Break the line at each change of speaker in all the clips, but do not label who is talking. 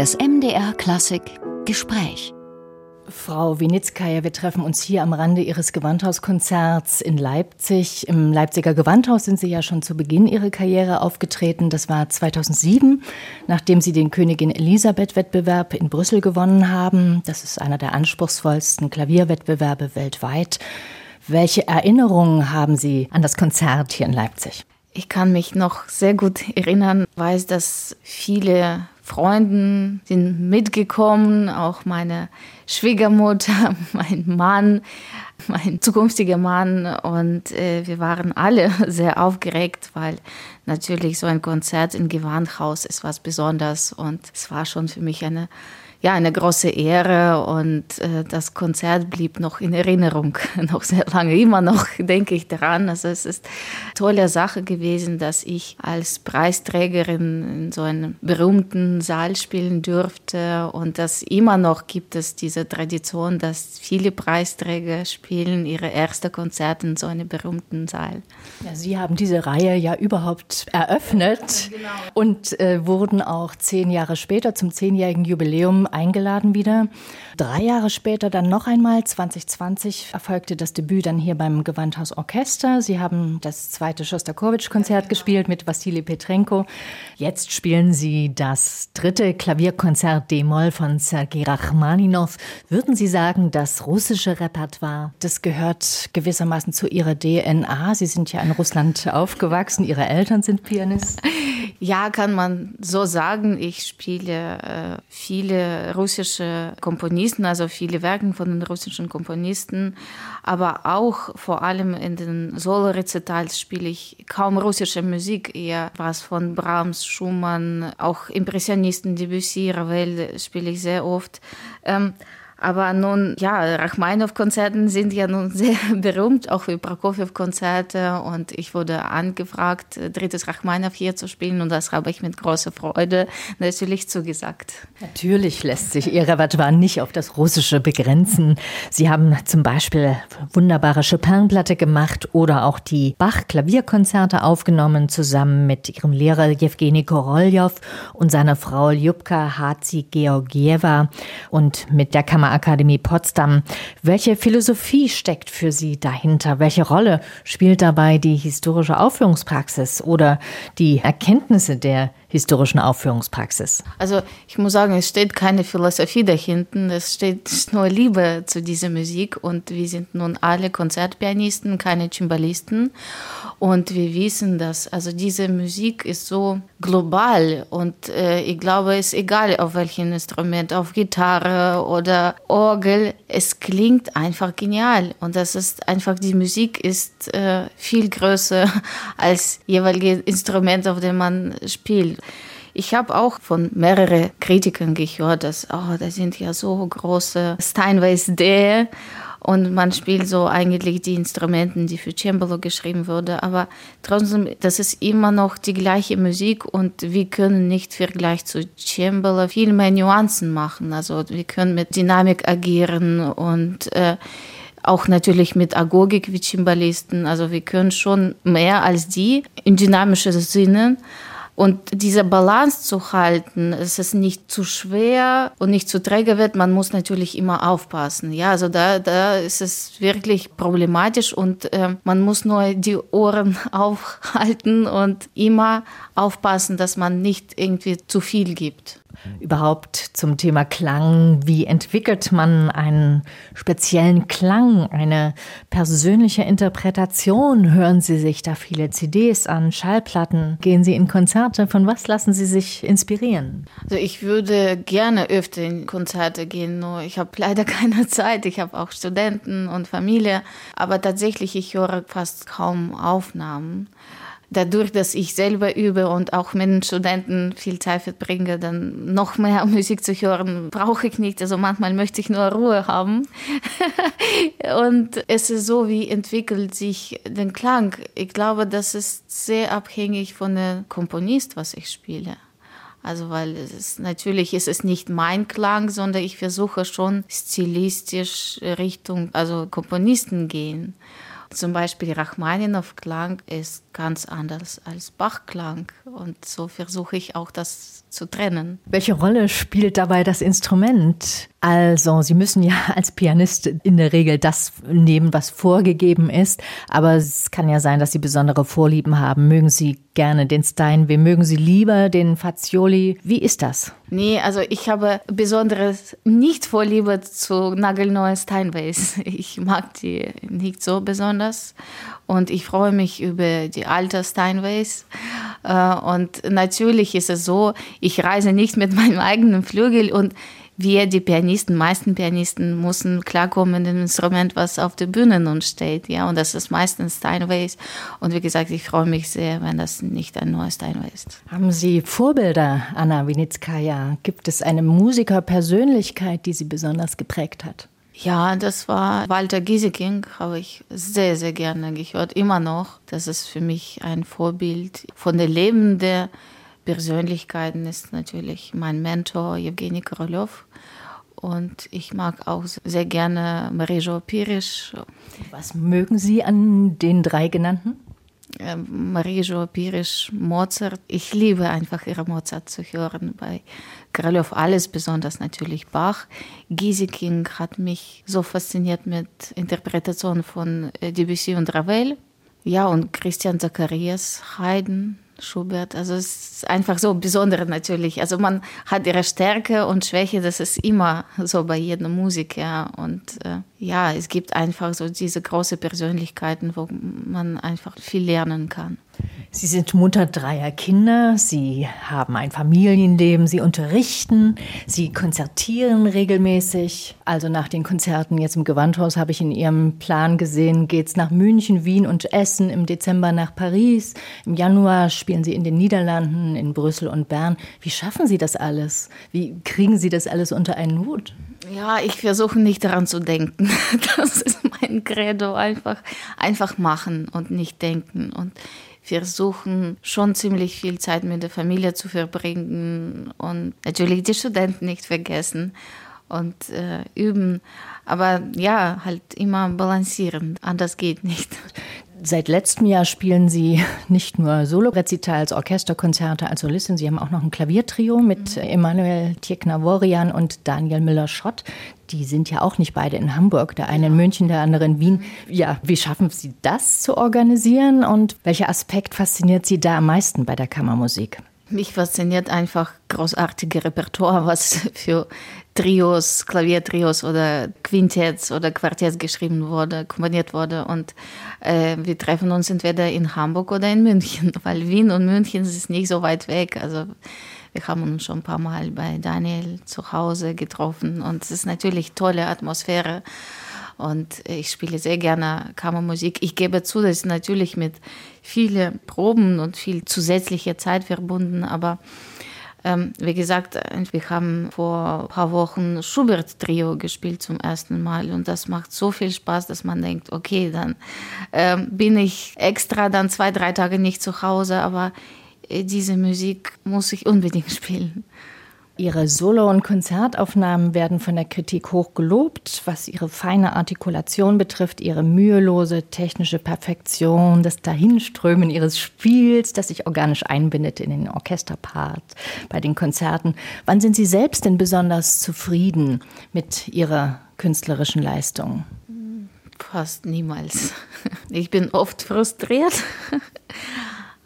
Das MDR Klassik Gespräch.
Frau Winitzkaya, wir treffen uns hier am Rande Ihres Gewandhauskonzerts in Leipzig. Im Leipziger Gewandhaus sind Sie ja schon zu Beginn Ihrer Karriere aufgetreten. Das war 2007, nachdem Sie den Königin Elisabeth-Wettbewerb in Brüssel gewonnen haben. Das ist einer der anspruchsvollsten Klavierwettbewerbe weltweit. Welche Erinnerungen haben Sie an das Konzert hier in Leipzig?
Ich kann mich noch sehr gut erinnern, weiß, dass viele Freunden sind mitgekommen, auch meine Schwiegermutter, mein Mann, mein zukünftiger Mann. Und äh, wir waren alle sehr aufgeregt, weil natürlich so ein Konzert im Gewandhaus ist was Besonderes. Und es war schon für mich eine ja, eine große Ehre und äh, das Konzert blieb noch in Erinnerung, noch sehr lange. Immer noch denke ich daran. Also es ist eine tolle Sache gewesen, dass ich als Preisträgerin in so einem berühmten Saal spielen durfte und dass immer noch gibt es diese Tradition, dass viele Preisträger spielen ihre erste Konzerte in so einem berühmten Saal.
Ja, Sie haben diese Reihe ja überhaupt eröffnet genau. und äh, wurden auch zehn Jahre später zum zehnjährigen Jubiläum eingeladen wieder. Drei Jahre später dann noch einmal, 2020, erfolgte das Debüt dann hier beim Gewandhaus Orchester. Sie haben das zweite Schostakowitsch-Konzert gespielt mit Wassili Petrenko. Jetzt spielen Sie das dritte Klavierkonzert D-Moll von Sergei Rachmaninow. Würden Sie sagen, das russische Repertoire, das gehört gewissermaßen zu Ihrer DNA? Sie sind ja in Russland aufgewachsen, Ihre Eltern sind Pianisten.
Ja, kann man so sagen. Ich spiele äh, viele russische Komponisten, also viele Werke von den russischen Komponisten, aber auch vor allem in den Solo-Rezitals spiele ich kaum russische Musik, eher was von Brahms, Schumann, auch Impressionisten, Debussy, Ravel spiele ich sehr oft. Ähm, aber nun, ja, Rachmaninow-Konzerten sind ja nun sehr berühmt, auch wie Prokofjew-Konzerte. Und ich wurde angefragt, drittes Rachmaninow hier zu spielen. Und das habe ich mit großer Freude natürlich zugesagt.
Natürlich lässt sich Ihr Repertoire nicht auf das Russische begrenzen. Sie haben zum Beispiel wunderbare Chopin-Platte gemacht oder auch die Bach-Klavierkonzerte aufgenommen, zusammen mit Ihrem Lehrer Jewgeni Koroljow und seiner Frau Ljubka Hatzi-Georgieva und mit der Kammer Akademie Potsdam. Welche Philosophie steckt für Sie dahinter? Welche Rolle spielt dabei die historische Aufführungspraxis oder die Erkenntnisse der historischen Aufführungspraxis?
Also ich muss sagen, es steht keine Philosophie dahinter, es steht nur Liebe zu dieser Musik und wir sind nun alle Konzertpianisten, keine Cimbalisten und wir wissen, dass also diese Musik ist so global und äh, ich glaube, es ist egal auf welchem Instrument, auf Gitarre oder Orgel, es klingt einfach genial und das ist einfach, die Musik ist äh, viel größer als jeweilige Instrument, auf dem man spielt. Ich habe auch von mehreren Kritikern gehört, dass, oh, das sind ja so große Steinways D und man spielt so eigentlich die Instrumente, die für Cembalo geschrieben wurde, aber trotzdem, das ist immer noch die gleiche Musik und wir können nicht Vergleich zu Cembalo viel mehr Nuancen machen. Also wir können mit Dynamik agieren und äh, auch natürlich mit Agogik wie Cimbalisten. Also wir können schon mehr als die in dynamischer Sinne. Und diese Balance zu halten, es nicht zu schwer und nicht zu träge wird, man muss natürlich immer aufpassen. Ja, also da, da ist es wirklich problematisch und äh, man muss nur die Ohren aufhalten und immer aufpassen, dass man nicht irgendwie zu viel gibt.
Überhaupt zum Thema Klang. Wie entwickelt man einen speziellen Klang, eine persönliche Interpretation? Hören Sie sich da viele CDs an, Schallplatten? Gehen Sie in Konzerte? Von was lassen Sie sich inspirieren?
Also ich würde gerne öfter in Konzerte gehen, nur ich habe leider keine Zeit. Ich habe auch Studenten und Familie, aber tatsächlich ich höre fast kaum Aufnahmen dadurch, dass ich selber übe und auch mit den Studenten viel Zeit verbringe, dann noch mehr Musik zu hören, brauche ich nicht. Also manchmal möchte ich nur Ruhe haben. und es ist so, wie entwickelt sich den Klang. Ich glaube, das ist sehr abhängig von dem Komponist, was ich spiele. Also weil es ist, natürlich ist es nicht mein Klang, sondern ich versuche schon stilistisch Richtung also Komponisten gehen. Zum Beispiel Rachmaninow-Klang ist ganz anders als Bach-Klang und so versuche ich auch das zu trennen.
Welche Rolle spielt dabei das Instrument? Also, Sie müssen ja als Pianist in der Regel das nehmen, was vorgegeben ist. Aber es kann ja sein, dass Sie besondere Vorlieben haben. Mögen Sie gerne den Steinway? Mögen Sie lieber den Fazioli? Wie ist das?
Nee, also ich habe besonderes nicht Vorliebe zu nagelneuen Steinways. Ich mag die nicht so besonders. Und ich freue mich über die alten Steinways. Äh, und natürlich ist es so, ich reise nicht mit meinem eigenen Flügel und wir, die Pianisten, meisten Pianisten, müssen klarkommen mit dem Instrument, was auf der Bühne nun steht. Ja, und das ist meistens Steinways. Und wie gesagt, ich freue mich sehr, wenn das nicht ein neues Steinway ist.
Haben Sie Vorbilder, Anna Winitskaya? Gibt es eine Musikerpersönlichkeit, die Sie besonders geprägt hat?
Ja, das war Walter Gieseking, habe ich sehr, sehr gerne gehört, immer noch. Das ist für mich ein Vorbild von der lebenden Persönlichkeiten ist natürlich mein Mentor Evgeny Korolev. Und ich mag auch sehr gerne Marijo Pirisch.
Was mögen Sie an den drei genannten?
Ähm, Marijo Pirisch, Mozart. Ich liebe einfach ihre Mozart zu hören. Bei Korolev alles, besonders natürlich Bach. Gieseking hat mich so fasziniert mit Interpretationen von äh, Debussy und Ravel. Ja, und Christian Zacharias, Haydn, Schubert. Also es ist einfach so besonders natürlich. Also man hat ihre Stärke und Schwäche, das ist immer so bei jedem Musiker. Und äh, ja, es gibt einfach so diese große Persönlichkeiten, wo man einfach viel lernen kann.
Sie sind Mutter dreier Kinder, Sie haben ein Familienleben, Sie unterrichten, Sie konzertieren regelmäßig. Also nach den Konzerten jetzt im Gewandhaus habe ich in Ihrem Plan gesehen, geht es nach München, Wien und Essen, im Dezember nach Paris, im Januar spielen Sie in den Niederlanden, in Brüssel und Bern. Wie schaffen Sie das alles? Wie kriegen Sie das alles unter einen Hut?
Ja, ich versuche nicht daran zu denken. Das ist mein Credo. Einfach, einfach machen und nicht denken. Und versuchen schon ziemlich viel Zeit mit der Familie zu verbringen und natürlich die Studenten nicht vergessen und äh, üben. Aber ja, halt immer balancieren. Anders geht nicht.
Seit letztem Jahr spielen Sie nicht nur Solo-Rezitals, Orchesterkonzerte als Solistin, Sie haben auch noch ein Klaviertrio mit mhm. Emanuel Tjeknavorian und Daniel Müller-Schott. Die sind ja auch nicht beide in Hamburg, der eine in München, der andere in Wien. Ja, wie schaffen Sie das zu organisieren und welcher Aspekt fasziniert Sie da am meisten bei der Kammermusik?
Mich fasziniert einfach großartige Repertoire, was für Trios, Klaviertrios oder Quintetts oder Quartetts geschrieben wurde, komponiert wurde. Und äh, wir treffen uns entweder in Hamburg oder in München, weil Wien und München ist nicht so weit weg. Also wir haben uns schon ein paar Mal bei Daniel zu Hause getroffen und es ist natürlich tolle Atmosphäre. Und ich spiele sehr gerne Kammermusik. Ich gebe zu, das ist natürlich mit vielen Proben und viel zusätzlicher Zeit verbunden, aber ähm, wie gesagt, wir haben vor ein paar Wochen Schubert-Trio gespielt zum ersten Mal und das macht so viel Spaß, dass man denkt, okay, dann ähm, bin ich extra dann zwei, drei Tage nicht zu Hause, aber äh, diese Musik muss ich unbedingt spielen.
Ihre Solo- und Konzertaufnahmen werden von der Kritik hoch gelobt, was ihre feine Artikulation betrifft, ihre mühelose technische Perfektion, das Dahinströmen ihres Spiels, das sich organisch einbindet in den Orchesterpart bei den Konzerten. Wann sind Sie selbst denn besonders zufrieden mit Ihrer künstlerischen Leistung?
Fast niemals. Ich bin oft frustriert.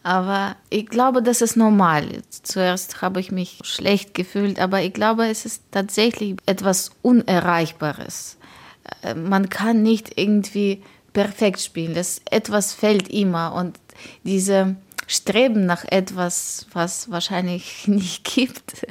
Aber ich glaube, das ist normal. Zuerst habe ich mich schlecht gefühlt, aber ich glaube, es ist tatsächlich etwas Unerreichbares. Äh, man kann nicht irgendwie perfekt spielen. Das etwas fällt immer und diese Streben nach etwas, was wahrscheinlich nicht gibt,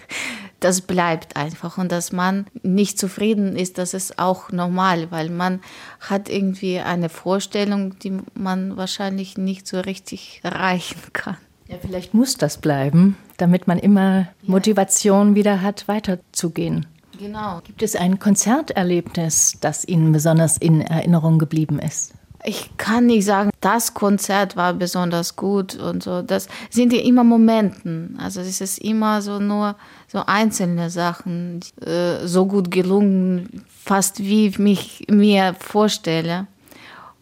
das bleibt einfach. Und dass man nicht zufrieden ist, das ist auch normal, weil man hat irgendwie eine Vorstellung, die man wahrscheinlich nicht so richtig erreichen kann.
Ja, vielleicht muss das bleiben, damit man immer Motivation wieder hat, weiterzugehen.
Genau.
Gibt es ein Konzerterlebnis, das Ihnen besonders in Erinnerung geblieben ist?
Ich kann nicht sagen, das Konzert war besonders gut und so. Das sind ja immer Momenten. Also es ist immer so nur so einzelne Sachen, äh, so gut gelungen, fast wie ich mich mir vorstelle.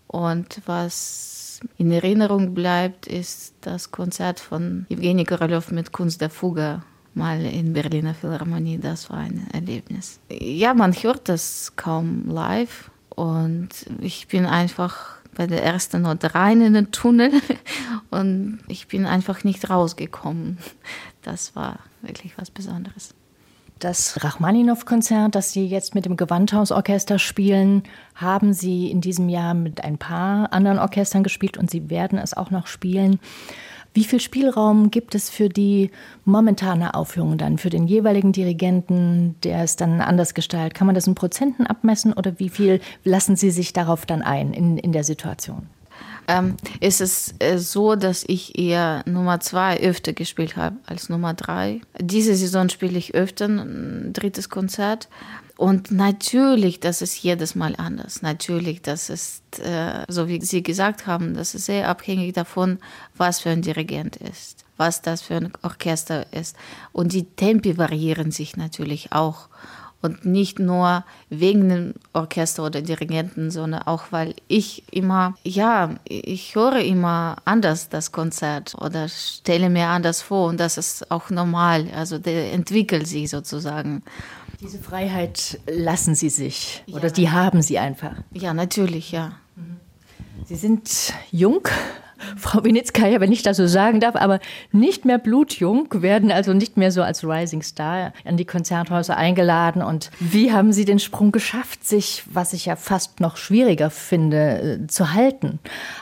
Und was in Erinnerung bleibt, ist das Konzert von Evgeny Korolev mit Kunst der Fuge mal in Berliner Philharmonie. Das war ein Erlebnis. Ja, man hört das kaum live und ich bin einfach bei der ersten Note rein in den Tunnel und ich bin einfach nicht rausgekommen. Das war wirklich was Besonderes.
Das Rachmaninow-Konzert, das Sie jetzt mit dem Gewandhausorchester spielen, haben Sie in diesem Jahr mit ein paar anderen Orchestern gespielt und Sie werden es auch noch spielen. Wie viel Spielraum gibt es für die momentane Aufführung dann, für den jeweiligen Dirigenten, der es dann anders gestaltet? Kann man das in Prozenten abmessen oder wie viel lassen Sie sich darauf dann ein in, in der Situation?
Ähm, ist es äh, so, dass ich eher Nummer zwei öfter gespielt habe als Nummer drei. Diese Saison spiele ich öfter ein drittes Konzert. Und natürlich, das ist jedes Mal anders. Natürlich, das ist, äh, so wie Sie gesagt haben, das ist sehr abhängig davon, was für ein Dirigent ist, was das für ein Orchester ist. Und die Tempi variieren sich natürlich auch. Und nicht nur wegen dem Orchester oder Dirigenten, sondern auch, weil ich immer, ja, ich höre immer anders das Konzert oder stelle mir anders vor und das ist auch normal. Also der entwickelt sich sozusagen.
Diese Freiheit lassen Sie sich oder ja. die haben Sie einfach.
Ja, natürlich, ja.
Sie sind jung, Frau Winitzkaya, wenn ich das so sagen darf, aber nicht mehr blutjung, werden also nicht mehr so als Rising Star an die Konzerthäuser eingeladen. Und wie haben Sie den Sprung geschafft, sich, was ich ja fast noch schwieriger finde, äh, zu halten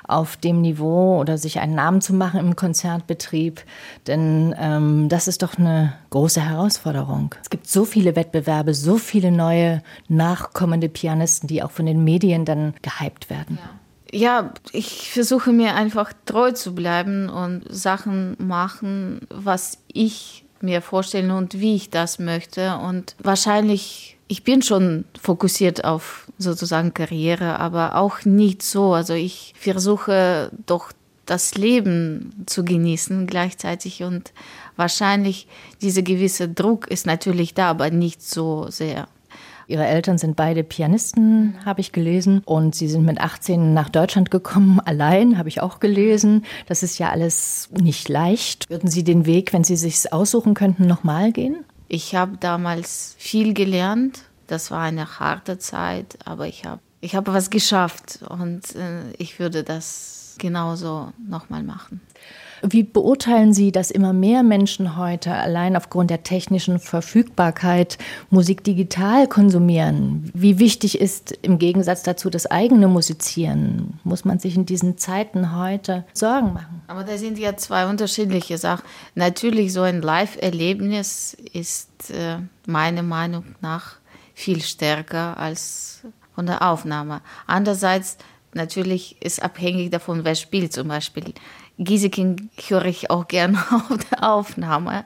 auf dem Niveau oder sich einen Namen zu machen im Konzertbetrieb? Denn ähm, das ist doch eine große Herausforderung. Es gibt so viele Wettbewerbe, so viele neue nachkommende Pianisten, die auch von den Medien dann gehypt werden.
Ja ja, ich versuche mir einfach treu zu bleiben und Sachen machen, was ich mir vorstelle und wie ich das möchte. Und wahrscheinlich, ich bin schon fokussiert auf sozusagen Karriere, aber auch nicht so. Also ich versuche doch das Leben zu genießen gleichzeitig und wahrscheinlich dieser gewisse Druck ist natürlich da, aber nicht so sehr.
Ihre Eltern sind beide Pianisten, habe ich gelesen. Und sie sind mit 18 nach Deutschland gekommen, allein, habe ich auch gelesen. Das ist ja alles nicht leicht. Würden Sie den Weg, wenn Sie sich aussuchen könnten, nochmal gehen?
Ich habe damals viel gelernt. Das war eine harte Zeit, aber ich habe ich hab was geschafft und äh, ich würde das genauso nochmal machen.
Wie beurteilen Sie, dass immer mehr Menschen heute allein aufgrund der technischen Verfügbarkeit Musik digital konsumieren? Wie wichtig ist im Gegensatz dazu das eigene Musizieren? Muss man sich in diesen Zeiten heute Sorgen machen?
Aber da sind ja zwei unterschiedliche Sachen. Natürlich, so ein Live-Erlebnis ist äh, meiner Meinung nach viel stärker als von der Aufnahme. Andererseits natürlich ist abhängig davon, wer spielt zum Beispiel. Gieseking höre ich auch gerne auf der Aufnahme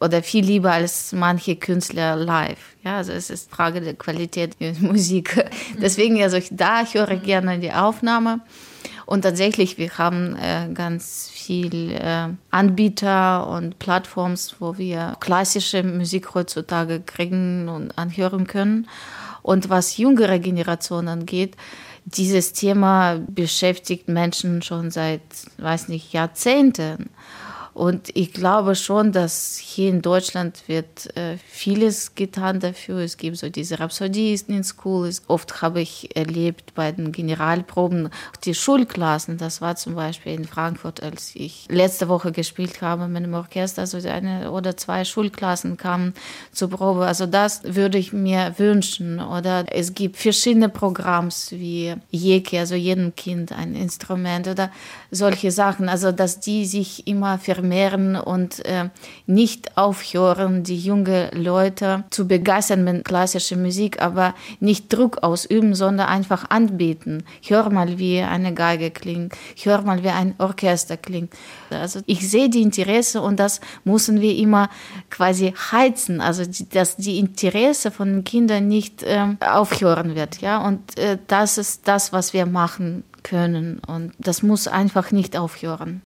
oder viel lieber als manche Künstler live. Ja, also es ist Frage der Qualität der Musik. Deswegen, also ich, da höre ich gerne die Aufnahme. Und tatsächlich, wir haben äh, ganz viel äh, Anbieter und Plattforms, wo wir klassische Musik heutzutage kriegen und anhören können. Und was jüngere Generationen angeht, dieses Thema beschäftigt Menschen schon seit, weiß nicht, Jahrzehnten. Und ich glaube schon, dass hier in Deutschland wird äh, vieles getan dafür. Es gibt so diese Rhapsodisten in Schools. Oft habe ich erlebt bei den Generalproben die Schulklassen. Das war zum Beispiel in Frankfurt, als ich letzte Woche gespielt habe mit dem Orchester. Also eine oder zwei Schulklassen kamen zur Probe. Also das würde ich mir wünschen. Oder es gibt verschiedene Programms wie Jeki, also jedem Kind ein Instrument oder solche Sachen. Also dass die sich immer ver vermehren und äh, nicht aufhören, die jungen Leute zu begeistern mit klassischer Musik, aber nicht Druck ausüben, sondern einfach anbieten. Hör mal, wie eine Geige klingt, hör mal, wie ein Orchester klingt. Also ich sehe die Interesse und das müssen wir immer quasi heizen, also dass die Interesse von den Kindern nicht äh, aufhören wird, ja. Und äh, das ist das, was wir machen können und das muss einfach nicht aufhören.